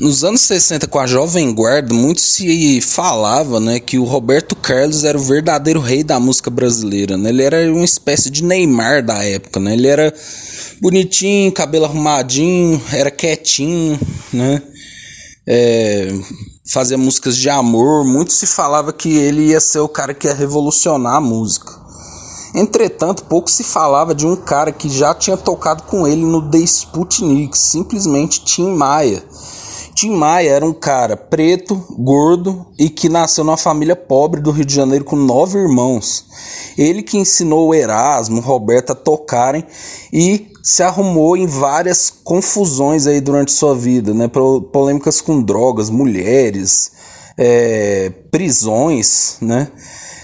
Nos anos 60, com a Jovem Guarda, muito se falava né, que o Roberto Carlos era o verdadeiro rei da música brasileira. Né? Ele era uma espécie de Neymar da época. Né? Ele era bonitinho, cabelo arrumadinho, era quietinho, né? É, fazia músicas de amor. Muito se falava que ele ia ser o cara que ia revolucionar a música. Entretanto, pouco se falava de um cara que já tinha tocado com ele no The Sputnik, simplesmente Tim Maia Tim Maia era um cara preto, gordo e que nasceu numa família pobre do Rio de Janeiro com nove irmãos. Ele que ensinou o Erasmo, Roberto a tocarem e se arrumou em várias confusões aí durante sua vida, né? Polêmicas com drogas, mulheres, é, prisões, né?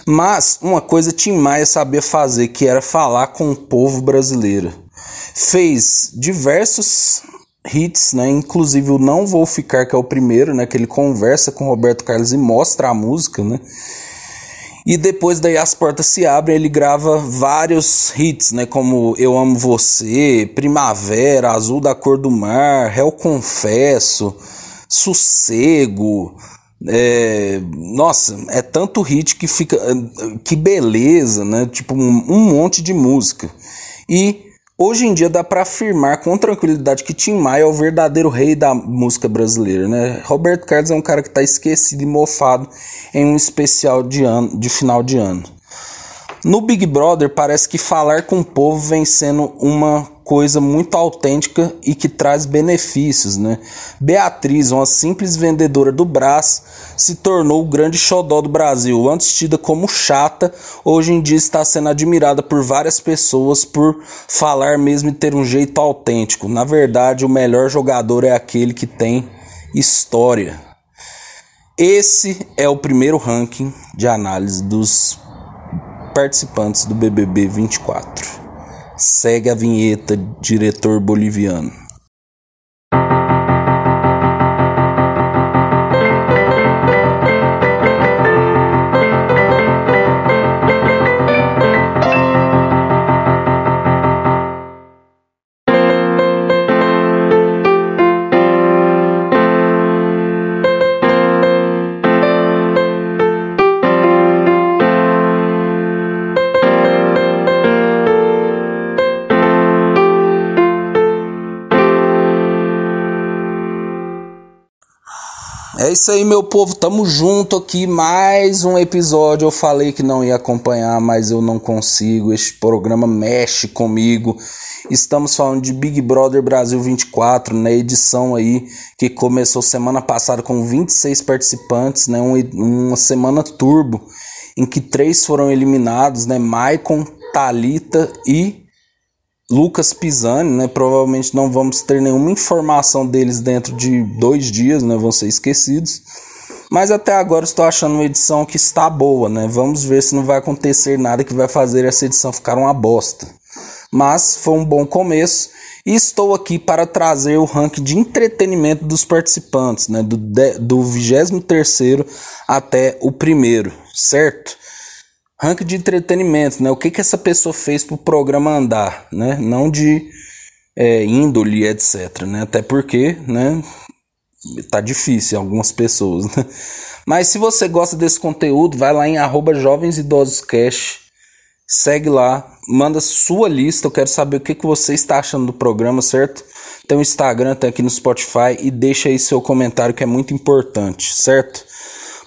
Mas uma coisa Tim Maia sabia fazer, que era falar com o povo brasileiro. Fez diversos hits, né? Inclusive o Não Vou Ficar, que é o primeiro, né? Que ele conversa com Roberto Carlos e mostra a música, né? E depois daí as portas se abrem, ele grava vários hits, né? Como Eu Amo Você, Primavera, Azul da Cor do Mar, Réu Confesso, Sossego. É, nossa, é tanto hit que fica. Que beleza, né? Tipo, um, um monte de música. E Hoje em dia dá para afirmar com tranquilidade que Tim Maia é o verdadeiro rei da música brasileira, né? Roberto Carlos é um cara que está esquecido e mofado em um especial de, ano, de final de ano. No Big Brother parece que falar com o povo vem sendo uma coisa muito autêntica e que traz benefícios, né? Beatriz, uma simples vendedora do Brás, se tornou o grande xodó do Brasil. Antes tida como chata, hoje em dia está sendo admirada por várias pessoas por falar mesmo e ter um jeito autêntico. Na verdade, o melhor jogador é aquele que tem história. Esse é o primeiro ranking de análise dos participantes do BBB 24. Segue a vinheta, diretor boliviano. Isso aí, meu povo. Tamo junto aqui. Mais um episódio. Eu falei que não ia acompanhar, mas eu não consigo. Este programa mexe comigo. Estamos falando de Big Brother Brasil 24, na né? edição aí que começou semana passada com 26 participantes, né? Um, uma semana turbo, em que três foram eliminados, né? Maicon, Talita e Lucas Pisani, né? Provavelmente não vamos ter nenhuma informação deles dentro de dois dias, né? Vão ser esquecidos. Mas até agora estou achando uma edição que está boa, né? Vamos ver se não vai acontecer nada que vai fazer essa edição ficar uma bosta. Mas foi um bom começo e estou aqui para trazer o ranking de entretenimento dos participantes, né? Do, do 23 até o primeiro, certo? Ranking de entretenimento, né? O que que essa pessoa fez para o programa andar, né? Não de é, índole, etc, né? Até porque, né? Tá difícil algumas pessoas, né? Mas se você gosta desse conteúdo, vai lá em arroba Jovens Idosos Cash, segue lá, manda sua lista, eu quero saber o que, que você está achando do programa, certo? Tem o Instagram, tem aqui no Spotify e deixa aí seu comentário que é muito importante, certo?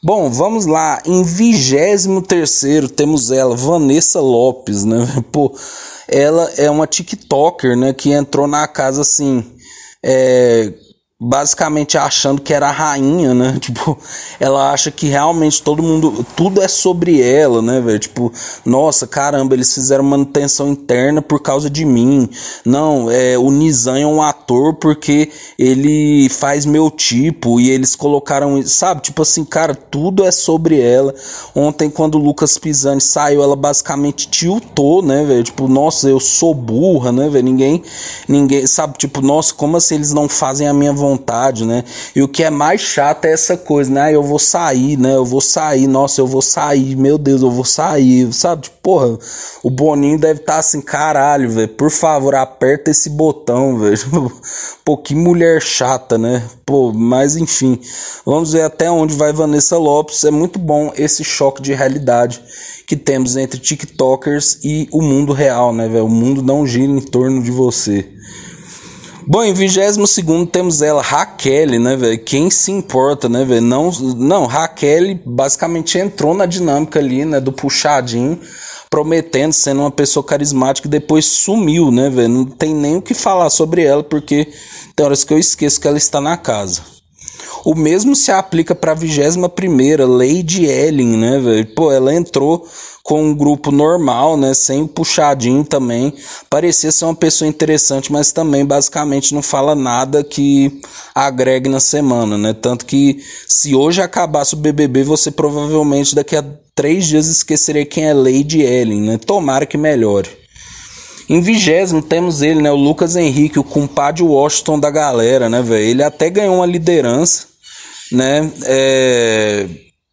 Bom, vamos lá. Em 23 temos ela, Vanessa Lopes, né? Pô, ela é uma TikToker, né? Que entrou na casa assim. É, basicamente achando que era a rainha, né? Tipo, ela acha que realmente todo mundo, tudo é sobre ela, né, velho? Tipo, nossa, caramba, eles fizeram manutenção interna por causa de mim. Não, é o Nizam é um ator porque ele faz meu tipo e eles colocaram, sabe? Tipo assim, cara, tudo é sobre ela. Ontem quando o Lucas Pisani saiu, ela basicamente tiltou, né, velho? Tipo, nossa, eu sou burra, né, velho? Ninguém ninguém sabe, tipo, nossa, como assim eles não fazem a minha vontade? Vontade, né? E o que é mais chato é essa coisa, né? Ah, eu vou sair, né? Eu vou sair, nossa, eu vou sair, meu Deus, eu vou sair, sabe? Tipo, porra, o Boninho deve estar tá assim, caralho, velho, por favor, aperta esse botão, velho. Pô, que mulher chata, né? Pô, mas enfim, vamos ver até onde vai Vanessa Lopes. É muito bom esse choque de realidade que temos entre TikTokers e o mundo real, né, velho? O mundo não gira em torno de você. Bom, em 22 temos ela, Raquel, né, velho? Quem se importa, né, velho? Não, não, Raquel basicamente entrou na dinâmica ali, né, do puxadinho, prometendo, sendo uma pessoa carismática e depois sumiu, né, velho? Não tem nem o que falar sobre ela, porque tem horas que eu esqueço que ela está na casa. O mesmo se aplica para a 21 Lady Ellen, né, velho? Pô, ela entrou com um grupo normal, né, sem puxadinho também. Parecia ser uma pessoa interessante, mas também basicamente não fala nada que agregue na semana, né? Tanto que se hoje acabasse o BBB, você provavelmente daqui a três dias esqueceria quem é Lady Ellen, né? Tomara que melhore. Em vigésimo temos ele, né? O Lucas Henrique, o compadre Washington da galera, né, velho? Ele até ganhou uma liderança, né? É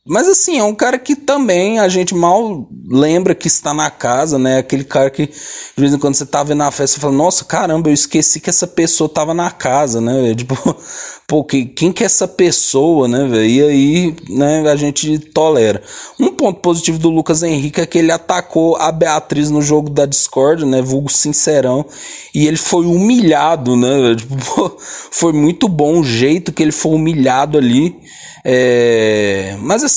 mas assim, é um cara que também a gente mal lembra que está na casa, né? Aquele cara que de vez em quando você tá vendo na festa e fala, nossa, caramba, eu esqueci que essa pessoa tava na casa, né? Tipo, pô, quem que é essa pessoa, né? E aí, né, a gente tolera. Um ponto positivo do Lucas Henrique é que ele atacou a Beatriz no jogo da Discord, né? Vulgo sincerão. E ele foi humilhado, né? Tipo, pô, foi muito bom o jeito que ele foi humilhado ali. É, mas assim,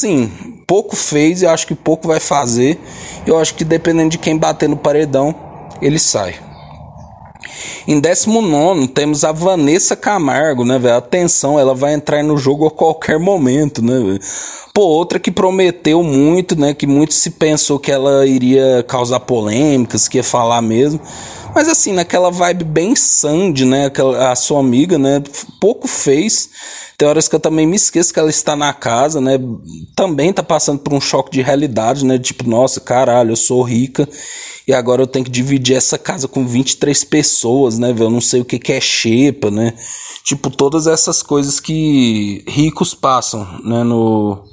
pouco fez e acho que pouco vai fazer. Eu acho que dependendo de quem bater no paredão, ele sai. Em 19 temos a Vanessa Camargo, né, velho? Atenção, ela vai entrar no jogo a qualquer momento, né? Pô, outra que prometeu muito, né? Que muito se pensou que ela iria causar polêmicas, que ia falar mesmo. Mas assim, naquela vibe bem Sandy, né? Aquela, a sua amiga, né? Pouco fez. Tem horas que eu também me esqueço que ela está na casa, né? Também tá passando por um choque de realidade, né? Tipo, nossa, caralho, eu sou rica e agora eu tenho que dividir essa casa com 23 pessoas, né? Eu não sei o que, que é xepa, né? Tipo, todas essas coisas que ricos passam, né? No,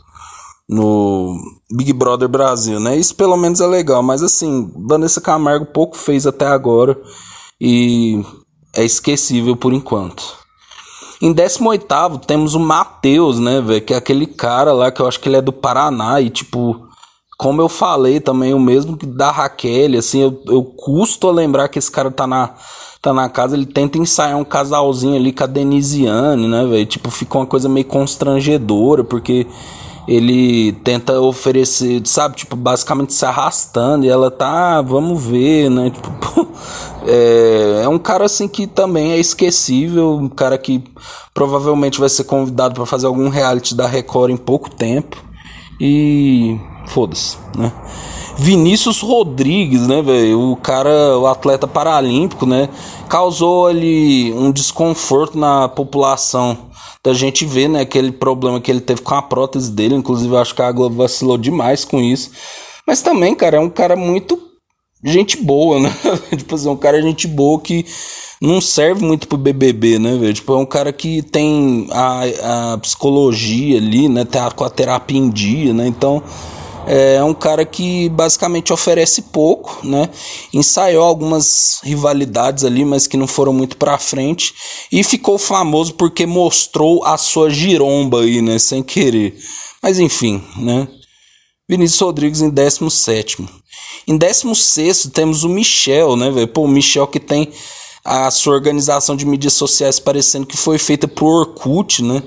no Big Brother Brasil, né? Isso pelo menos é legal, mas assim, Vanessa Camargo pouco fez até agora e é esquecível por enquanto. Em 18 temos o Matheus, né, velho? Que é aquele cara lá que eu acho que ele é do Paraná e, tipo, como eu falei também, o mesmo que da Raquel, assim, eu, eu custo a lembrar que esse cara tá na, tá na casa, ele tenta ensaiar um casalzinho ali com a Denisiane, né, velho? Tipo, fica uma coisa meio constrangedora, porque ele tenta oferecer, sabe, tipo, basicamente se arrastando e ela tá, ah, vamos ver, né? Tipo, é, é um cara assim que também é esquecível, um cara que provavelmente vai ser convidado para fazer algum reality da Record em pouco tempo e foda-se, né? Vinícius Rodrigues, né, velho? O cara, o atleta paralímpico, né? Causou ali um desconforto na população da gente ver, né, aquele problema que ele teve com a prótese dele. Inclusive, acho que a Globo vacilou demais com isso. Mas também, cara, é um cara muito gente boa, né? tipo assim, um cara gente boa que não serve muito pro BBB, né? Tipo, é um cara que tem a, a psicologia ali, né? Tá com a terapia em dia, né? Então, é um cara que basicamente oferece pouco, né? Ensaiou algumas rivalidades ali, mas que não foram muito para frente e ficou famoso porque mostrou a sua giromba aí, né, sem querer. Mas enfim, né? Vinícius Rodrigues em 17. Em 16 temos o Michel, né? Pô, o Michel que tem a sua organização de mídias sociais parecendo que foi feita por Orkut, né?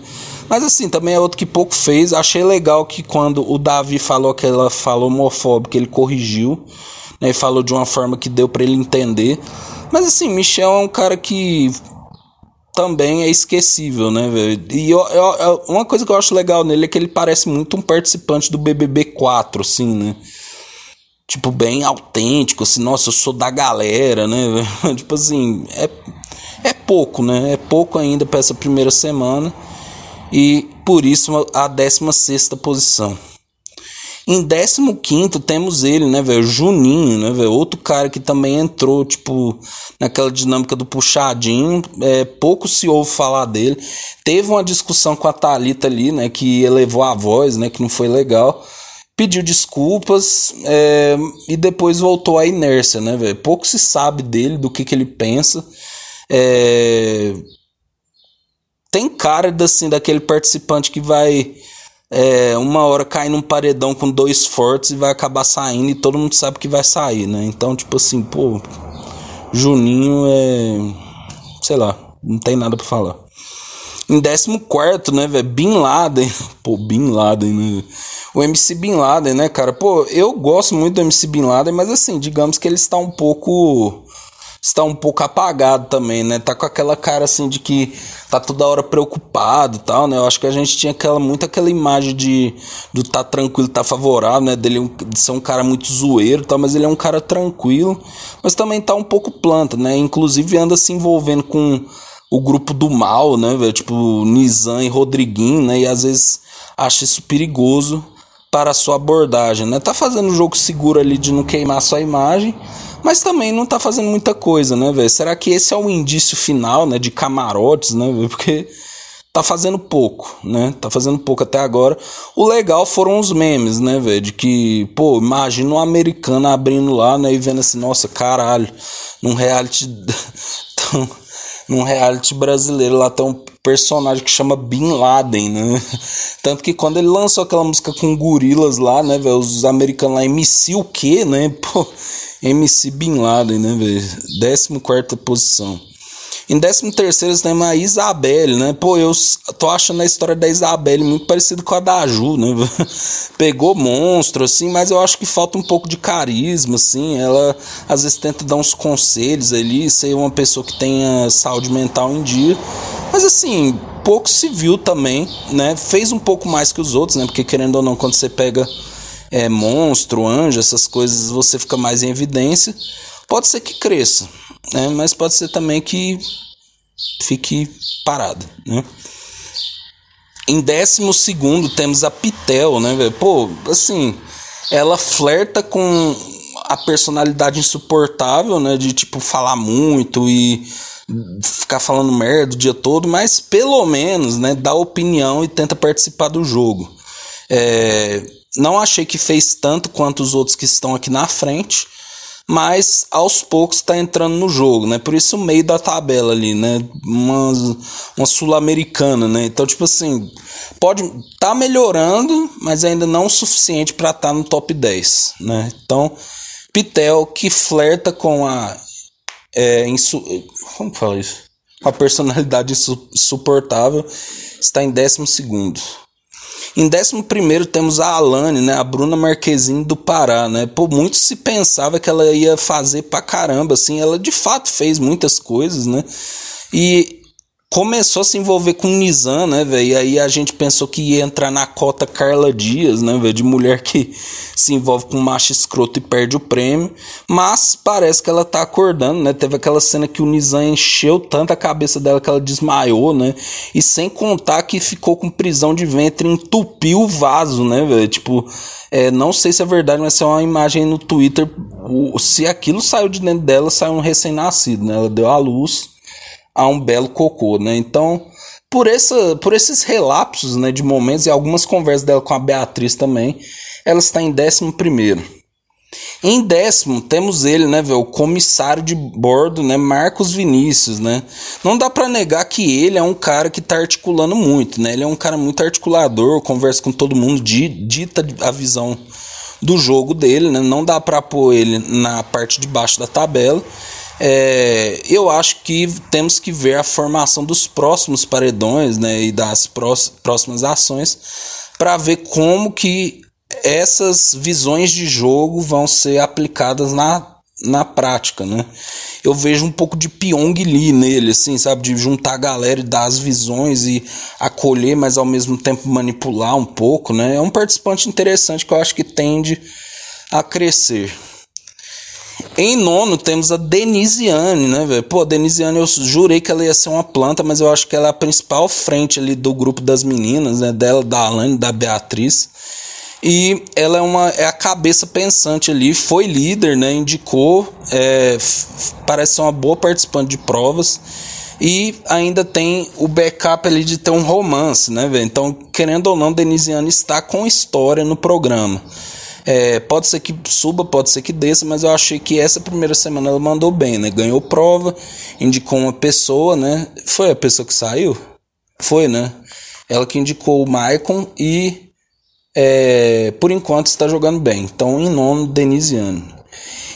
Mas assim, também é outro que pouco fez. Achei legal que quando o Davi falou que ela falou homofóbica, ele corrigiu, né? E falou de uma forma que deu para ele entender. Mas assim, Michel é um cara que também é esquecível, né, velho? E eu, eu, uma coisa que eu acho legal nele é que ele parece muito um participante do BBB 4, assim, né? Tipo, bem autêntico, assim, nossa, eu sou da galera, né? tipo assim, é, é pouco, né? É pouco ainda para essa primeira semana e por isso a 16 posição. Em 15 temos ele, né, velho? Juninho, né, velho? Outro cara que também entrou, tipo, naquela dinâmica do puxadinho. É, pouco se ouve falar dele. Teve uma discussão com a Thalita ali, né? Que elevou a voz, né? Que não foi legal. Pediu desculpas é, e depois voltou à inércia, né, velho? Pouco se sabe dele, do que, que ele pensa. É, tem cara assim, daquele participante que vai é, uma hora cair num paredão com dois fortes e vai acabar saindo e todo mundo sabe que vai sair, né? Então, tipo assim, pô, Juninho é. sei lá, não tem nada pra falar. Em 14, né, velho? Bin Laden. Pô, Bin Laden, né? O MC Bin Laden, né, cara? Pô, eu gosto muito do MC Bin Laden, mas assim, digamos que ele está um pouco está um pouco apagado também, né? Tá com aquela cara assim de que tá toda hora preocupado e tal, né? Eu acho que a gente tinha aquela, muito aquela imagem de do tá tranquilo, tá favorável, né? Dele de ser um cara muito zoeiro e tal, mas ele é um cara tranquilo, mas também tá um pouco planta, né? Inclusive anda se envolvendo com o grupo do mal, né, velho? Tipo, Nizam e Rodriguinho, né? E às vezes acha isso perigoso para a sua abordagem, né? Tá fazendo o jogo seguro ali de não queimar sua imagem, mas também não tá fazendo muita coisa, né, velho? Será que esse é o indício final, né, de camarotes, né, véio? Porque tá fazendo pouco, né? Tá fazendo pouco até agora. O legal foram os memes, né, velho? De que, pô, imagina um americano abrindo lá, né, e vendo assim, nossa, caralho, num reality tão num reality brasileiro lá um personagem que chama Bin Laden, né? Tanto que quando ele lançou aquela música com gorilas lá, né, velho, os americanos lá, MC o quê, né? Pô, MC Bin Laden, né, velho? 14 posição. Em 13 terceiro temos a Isabelle, né? Pô, eu tô achando a história da Isabelle muito parecida com a da Ju, né? Pegou monstro, assim, mas eu acho que falta um pouco de carisma, assim. Ela às vezes tenta dar uns conselhos ali, ser uma pessoa que tenha saúde mental em dia. Mas assim, pouco se viu também, né? Fez um pouco mais que os outros, né? Porque querendo ou não, quando você pega é, monstro, anjo, essas coisas, você fica mais em evidência. Pode ser que cresça, né? Mas pode ser também que fique parado, né? Em décimo segundo temos a Pitel, né? Pô, assim, ela flerta com a personalidade insuportável, né? De tipo falar muito e ficar falando merda o dia todo, mas pelo menos, né, dá opinião e tenta participar do jogo. É, não achei que fez tanto quanto os outros que estão aqui na frente, mas aos poucos está entrando no jogo, né? Por isso o meio da tabela ali, né? Uma, uma sul-americana, né? Então, tipo assim, pode tá melhorando, mas ainda não o suficiente para estar tá no top 10, né? Então, Pitel que flerta com a é, insu, como fala isso? Com a personalidade insuportável, está em décimo segundo. Em 11 temos a Alane, né, a Bruna Marquezine do Pará, né? Por muito se pensava que ela ia fazer pra caramba, assim, ela de fato fez muitas coisas, né? E começou a se envolver com o Nizam, né, velho? E aí a gente pensou que ia entrar na cota Carla Dias, né, velho? De mulher que se envolve com macho escroto e perde o prêmio. Mas parece que ela tá acordando, né? Teve aquela cena que o Nizam encheu tanto a cabeça dela que ela desmaiou, né? E sem contar que ficou com prisão de ventre, entupiu o vaso, né, velho? Tipo, é, não sei se é verdade, mas é uma imagem no Twitter. O, se aquilo saiu de dentro dela, saiu um recém-nascido, né? Ela deu à luz a um belo cocô, né? Então, por, essa, por esses relapsos né, de momentos e algumas conversas dela com a Beatriz também, ela está em décimo primeiro. Em décimo, temos ele, né, véio, o comissário de bordo, né, Marcos Vinícius, né? Não dá para negar que ele é um cara que tá articulando muito, né? Ele é um cara muito articulador, conversa com todo mundo, dita a visão do jogo dele, né? Não dá para pôr ele na parte de baixo da tabela. É, eu acho que temos que ver a formação dos próximos paredões né, e das próximas ações para ver como que essas visões de jogo vão ser aplicadas na, na prática, né? Eu vejo um pouco de Pyong Lee nele, assim, sabe? De juntar a galera e dar as visões e acolher, mas ao mesmo tempo manipular um pouco, né? É um participante interessante que eu acho que tende a crescer. Em nono temos a Denisiane, né, velho? Pô, a Denisiane eu jurei que ela ia ser uma planta, mas eu acho que ela é a principal frente ali do grupo das meninas, né? Dela, da Alane, da Beatriz. E ela é uma é a cabeça pensante ali, foi líder, né? Indicou, é, parece ser uma boa participante de provas. E ainda tem o backup ali de ter um romance, né, velho? Então, querendo ou não, Denisiane está com história no programa. É, pode ser que suba, pode ser que desça, mas eu achei que essa primeira semana ela mandou bem, né? Ganhou prova, indicou uma pessoa, né? Foi a pessoa que saiu? Foi, né? Ela que indicou o Maicon e é, por enquanto está jogando bem. Então, em nono, Denisiano.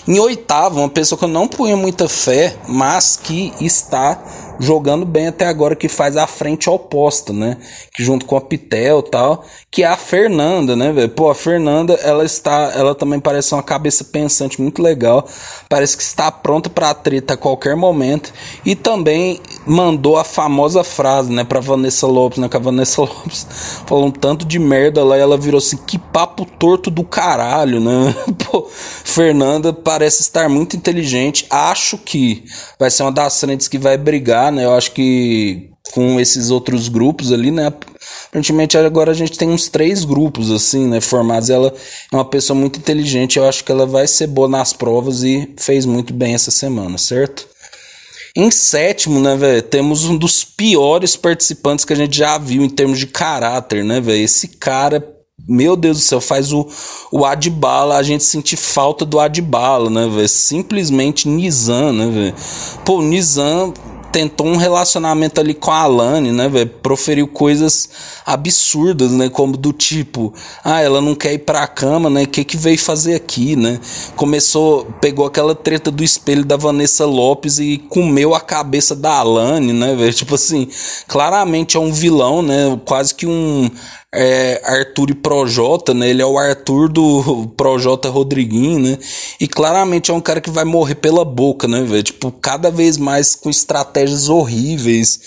Em oitavo, uma pessoa que eu não punha muita fé, mas que está jogando bem até agora, que faz a frente oposta, né? Que junto com a Pitel e tal, que é a Fernanda, né, velho? Pô, a Fernanda, ela está, ela também parece uma cabeça pensante muito legal, parece que está pronta para treta a qualquer momento e também mandou a famosa frase, né, pra Vanessa Lopes, né, que a Vanessa Lopes falou um tanto de merda lá e ela virou assim, que papo torto do caralho, né? Pô, Fernanda parece estar muito inteligente, acho que vai ser uma das frentes que vai brigar né? Eu acho que com esses outros grupos ali, né? Aparentemente agora a gente tem uns três grupos assim, né? Formados. Ela é uma pessoa muito inteligente. Eu acho que ela vai ser boa nas provas e fez muito bem essa semana, certo? Em sétimo, né, velho, temos um dos piores participantes que a gente já viu em termos de caráter, né, velho? Esse cara, meu Deus do céu, faz o, o Adbala, a gente sentir falta do Adbala, né, velho? Simplesmente Nizam, né, velho? Pô, Nizam tentou um relacionamento ali com a Alane, né, velho? Proferiu coisas absurdas, né? Como do tipo, ah, ela não quer ir pra cama, né? O que que veio fazer aqui, né? Começou, pegou aquela treta do espelho da Vanessa Lopes e comeu a cabeça da Alane, né, velho? Tipo assim, claramente é um vilão, né? Quase que um é, Arthur e Projota, né? Ele é o Arthur do Projota Rodriguinho, né? E claramente é um cara que vai morrer pela boca, né, velho? Tipo, cada vez mais com estratégias horríveis,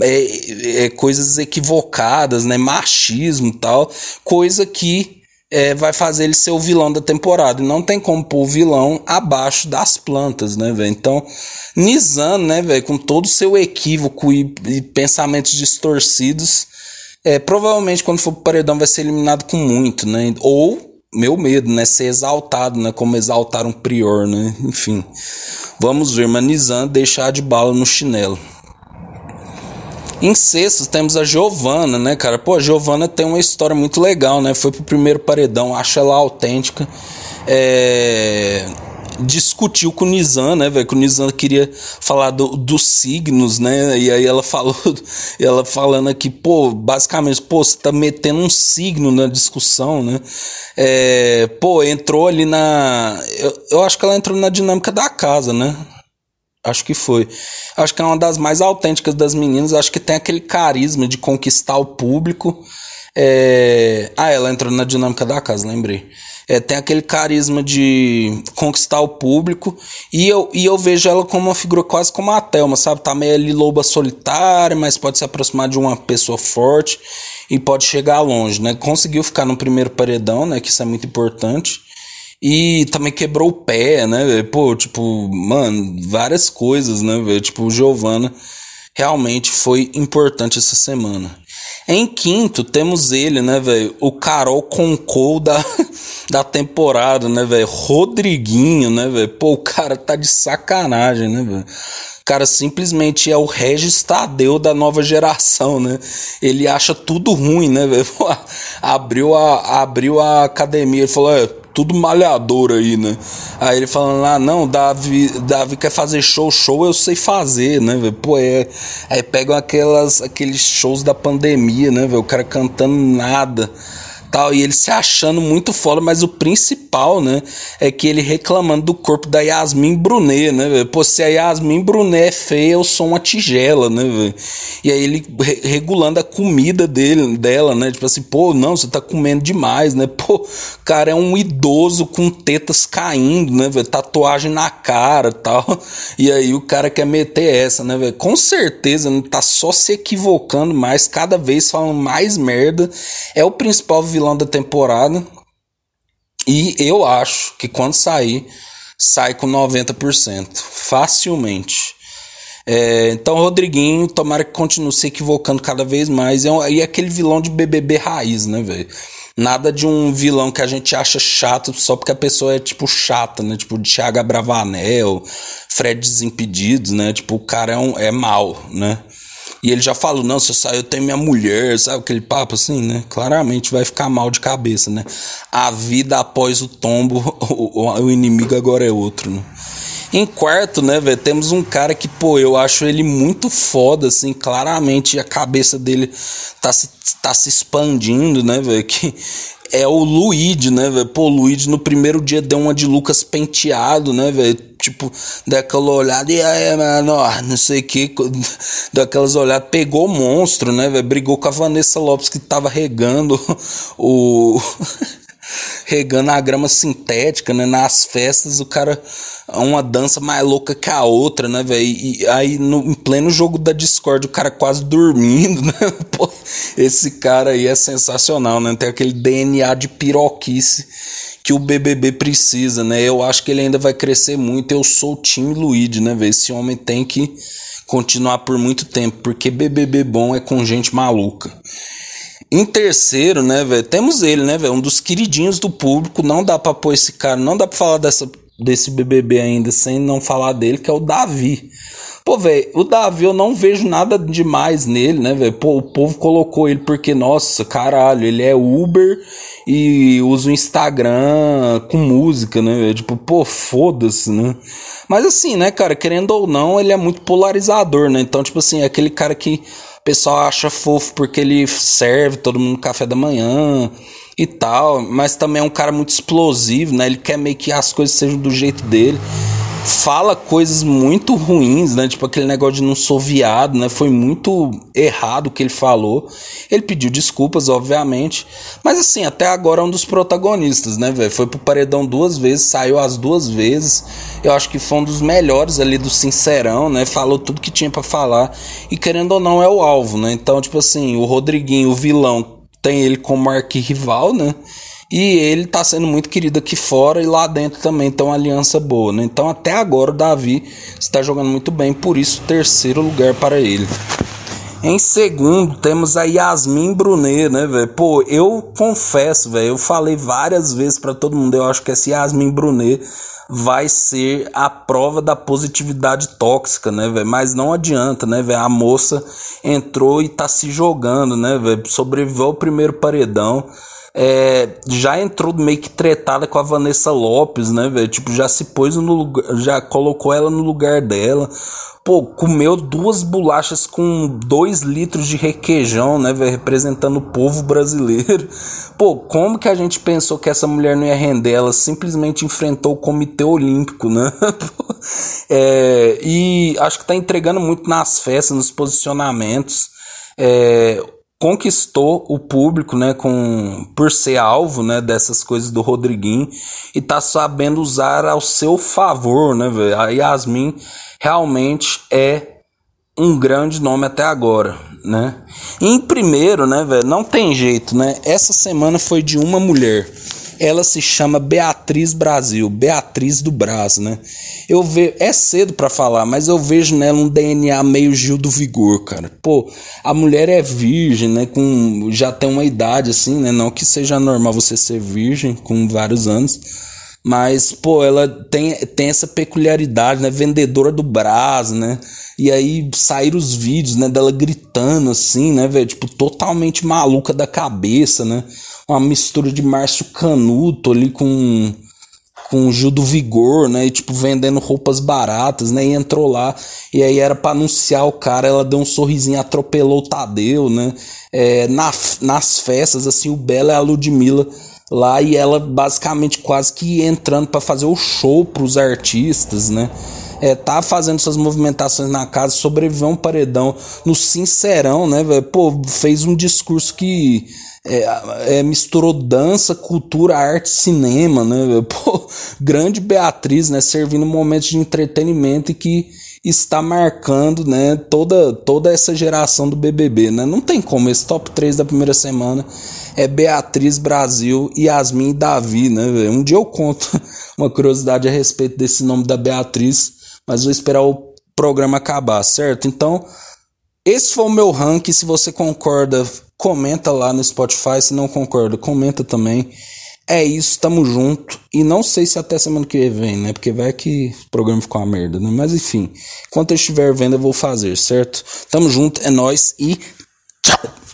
é, é, coisas equivocadas, né? Machismo tal. Coisa que é, vai fazer ele ser o vilão da temporada. E não tem como pôr o vilão abaixo das plantas, né, velho? Então, Nizam, né, velho, com todo o seu equívoco e, e pensamentos distorcidos é, provavelmente quando for pro paredão vai ser eliminado com muito, né? Ou, meu medo, né? Ser exaltado, né? Como exaltar um prior, né? Enfim. Vamos ver, Manizan deixar de bala no chinelo. Em sexto temos a Giovana, né, cara? Pô, a Giovana tem uma história muito legal, né? Foi pro primeiro paredão, acho ela autêntica. É discutiu com o Nizam, né, velho? Que o Nizam queria falar do, dos signos, né? E aí ela falou, ela falando aqui, pô, basicamente, pô, você tá metendo um signo na discussão, né? É, pô, entrou ali na. Eu, eu acho que ela entrou na dinâmica da casa, né? Acho que foi. Acho que é uma das mais autênticas das meninas. Acho que tem aquele carisma de conquistar o público. É... Ah, ela entrou na dinâmica da casa, lembrei é, tem aquele carisma de conquistar o público. E eu, e eu vejo ela como uma figura quase como a Thelma, sabe? Tá meio ali loba solitária, mas pode se aproximar de uma pessoa forte e pode chegar longe, né? Conseguiu ficar no primeiro paredão, né? Que isso é muito importante. E também quebrou o pé, né? Pô, tipo, mano, várias coisas, né? Tipo, Giovana realmente foi importante essa semana. Em quinto, temos ele, né, velho? O Carol Concou da, da temporada, né, velho? Rodriguinho, né, velho? Pô, o cara tá de sacanagem, né, velho? O cara simplesmente é o Regis Tadeu da nova geração, né? Ele acha tudo ruim, né, velho? Abriu a, abriu a academia, ele falou, é, tudo malhador aí, né? Aí ele falando lá, ah, não, Davi, Davi quer fazer show, show eu sei fazer, né, velho? Pô, é. Aí pegam aquelas, aqueles shows da pandemia, né, velho? O cara cantando nada tal, e ele se achando muito foda, mas o principal, né, é que ele reclamando do corpo da Yasmin Brunet, né, véio? Pô, se a Yasmin Brunet é feia, eu sou uma tigela, né, véio? E aí ele re regulando a comida dele, dela, né, tipo assim, pô, não, você tá comendo demais, né, pô, cara é um idoso com tetas caindo, né, véio? Tatuagem na cara tal, e aí o cara quer meter essa, né, velho? Com certeza, não tá só se equivocando mais, cada vez falando mais merda, é o principal da temporada. E eu acho que quando sair, sai com 90%. Facilmente. É, então, Rodriguinho, tomara que continue se equivocando cada vez mais. É, e é aquele vilão de BBB raiz, né, velho? Nada de um vilão que a gente acha chato só porque a pessoa é, tipo, chata, né? Tipo, Thiago Bravanel, Fred Desimpedidos, né? Tipo, o cara é, um, é mal, né? E ele já falou, não, se eu sair eu tenho minha mulher, sabe aquele papo assim, né? Claramente vai ficar mal de cabeça, né? A vida após o tombo, o, o inimigo agora é outro, né? Em quarto, né, velho, temos um cara que, pô, eu acho ele muito foda, assim, claramente a cabeça dele tá se, tá se expandindo, né, velho, que é o Luigi, né, velho? Pô, o Luigi no primeiro dia deu uma de Lucas penteado, né, velho? Tipo, daquela olhada, e aí, mano, ó, não sei o que, daquelas olhadas, pegou o monstro, né, velho? Brigou com a Vanessa Lopes que tava regando o. regando a grama sintética, né? Nas festas, o cara. Uma dança mais louca que a outra, né, velho? E aí, no, em pleno jogo da Discord, o cara quase dormindo, né? Pô, esse cara aí é sensacional, né? Tem aquele DNA de piroquice que o BBB precisa, né? Eu acho que ele ainda vai crescer muito. Eu sou o time Luigi, né, velho? Esse homem tem que continuar por muito tempo, porque BBB bom é com gente maluca. Em terceiro, né, velho, temos ele, né, velho, um dos queridinhos do público. Não dá pra pôr esse cara, não dá pra falar dessa, desse BBB ainda sem não falar dele, que é o Davi. Pô, velho, o Davi eu não vejo nada demais nele, né, velho? Pô, o povo colocou ele porque, nossa, caralho, ele é Uber e usa o Instagram com música, né, velho? Tipo, pô, foda-se, né? Mas assim, né, cara, querendo ou não, ele é muito polarizador, né? Então, tipo assim, é aquele cara que pessoal acha fofo porque ele serve todo mundo café da manhã e tal, mas também é um cara muito explosivo, né? Ele quer meio que as coisas sejam do jeito dele. Fala coisas muito ruins, né? Tipo aquele negócio de não sou viado, né? Foi muito errado o que ele falou. Ele pediu desculpas, obviamente. Mas assim, até agora é um dos protagonistas, né, velho? Foi pro paredão duas vezes, saiu as duas vezes. Eu acho que foi um dos melhores ali do Sincerão, né? Falou tudo que tinha para falar. E querendo ou não, é o alvo, né? Então, tipo assim, o Rodriguinho, o vilão, tem ele como arquirrival, né? E ele tá sendo muito querido aqui fora e lá dentro também tem uma aliança boa, né? Então até agora o Davi está jogando muito bem, por isso terceiro lugar para ele. Em segundo, temos a Yasmin Brunet, né, velho? Pô, eu confesso, velho, eu falei várias vezes para todo mundo, eu acho que essa Yasmin Brunet vai ser a prova da positividade tóxica, né, velho? Mas não adianta, né, velho? A moça entrou e tá se jogando, né, velho? Sobreviveu ao primeiro paredão. É, já entrou meio que tretada com a Vanessa Lopes, né, velho? Tipo, já se pôs no lugar, já colocou ela no lugar dela. Pô, comeu duas bolachas com dois litros de requeijão, né, velho? Representando o povo brasileiro. Pô, como que a gente pensou que essa mulher não ia render? Ela simplesmente enfrentou o Comitê Olímpico, né? é, e acho que tá entregando muito nas festas, nos posicionamentos. É, conquistou o público, né, com por ser alvo, né, dessas coisas do Rodriguinho e tá sabendo usar ao seu favor, né, velho. A Yasmin realmente é um grande nome até agora, né? E em primeiro, né, velho, não tem jeito, né? Essa semana foi de uma mulher ela se chama Beatriz Brasil, Beatriz do Brás, né? Eu vejo, é cedo para falar, mas eu vejo nela um DNA meio Gil do Vigor, cara. Pô, a mulher é virgem, né? Com já tem uma idade assim, né? Não que seja normal você ser virgem com vários anos, mas pô, ela tem, tem essa peculiaridade, né? Vendedora do Brás, né? E aí saíram os vídeos, né, dela gritando assim, né, velho, tipo totalmente maluca da cabeça, né? Uma mistura de Márcio Canuto ali com com Gil do Vigor, né? E, tipo, vendendo roupas baratas, né? E entrou lá. E aí era pra anunciar o cara, ela deu um sorrisinho, atropelou o Tadeu, né? É, na, nas festas, assim, o Bela é a Ludmilla lá e ela basicamente quase que entrando para fazer o show pros artistas, né? É, tá fazendo suas movimentações na casa, sobreviveu um paredão no Sincerão, né, velho? Pô, fez um discurso que é, é, misturou dança, cultura, arte, cinema, né? Pô, grande Beatriz, né? Servindo momentos de entretenimento e que está marcando, né? Toda, toda essa geração do BBB, né? Não tem como. Esse top 3 da primeira semana é Beatriz, Brasil, Yasmin e Davi, né? Um dia eu conto uma curiosidade a respeito desse nome da Beatriz, mas vou esperar o programa acabar, certo? Então Esse foi o meu ranking. Se você concorda, comenta lá no Spotify. Se não concorda, comenta também. É isso, tamo junto. E não sei se até semana que vem, né? Porque vai que o programa ficou uma merda, né? Mas enfim, enquanto eu estiver vendo, eu vou fazer, certo? Tamo junto, é nós e tchau!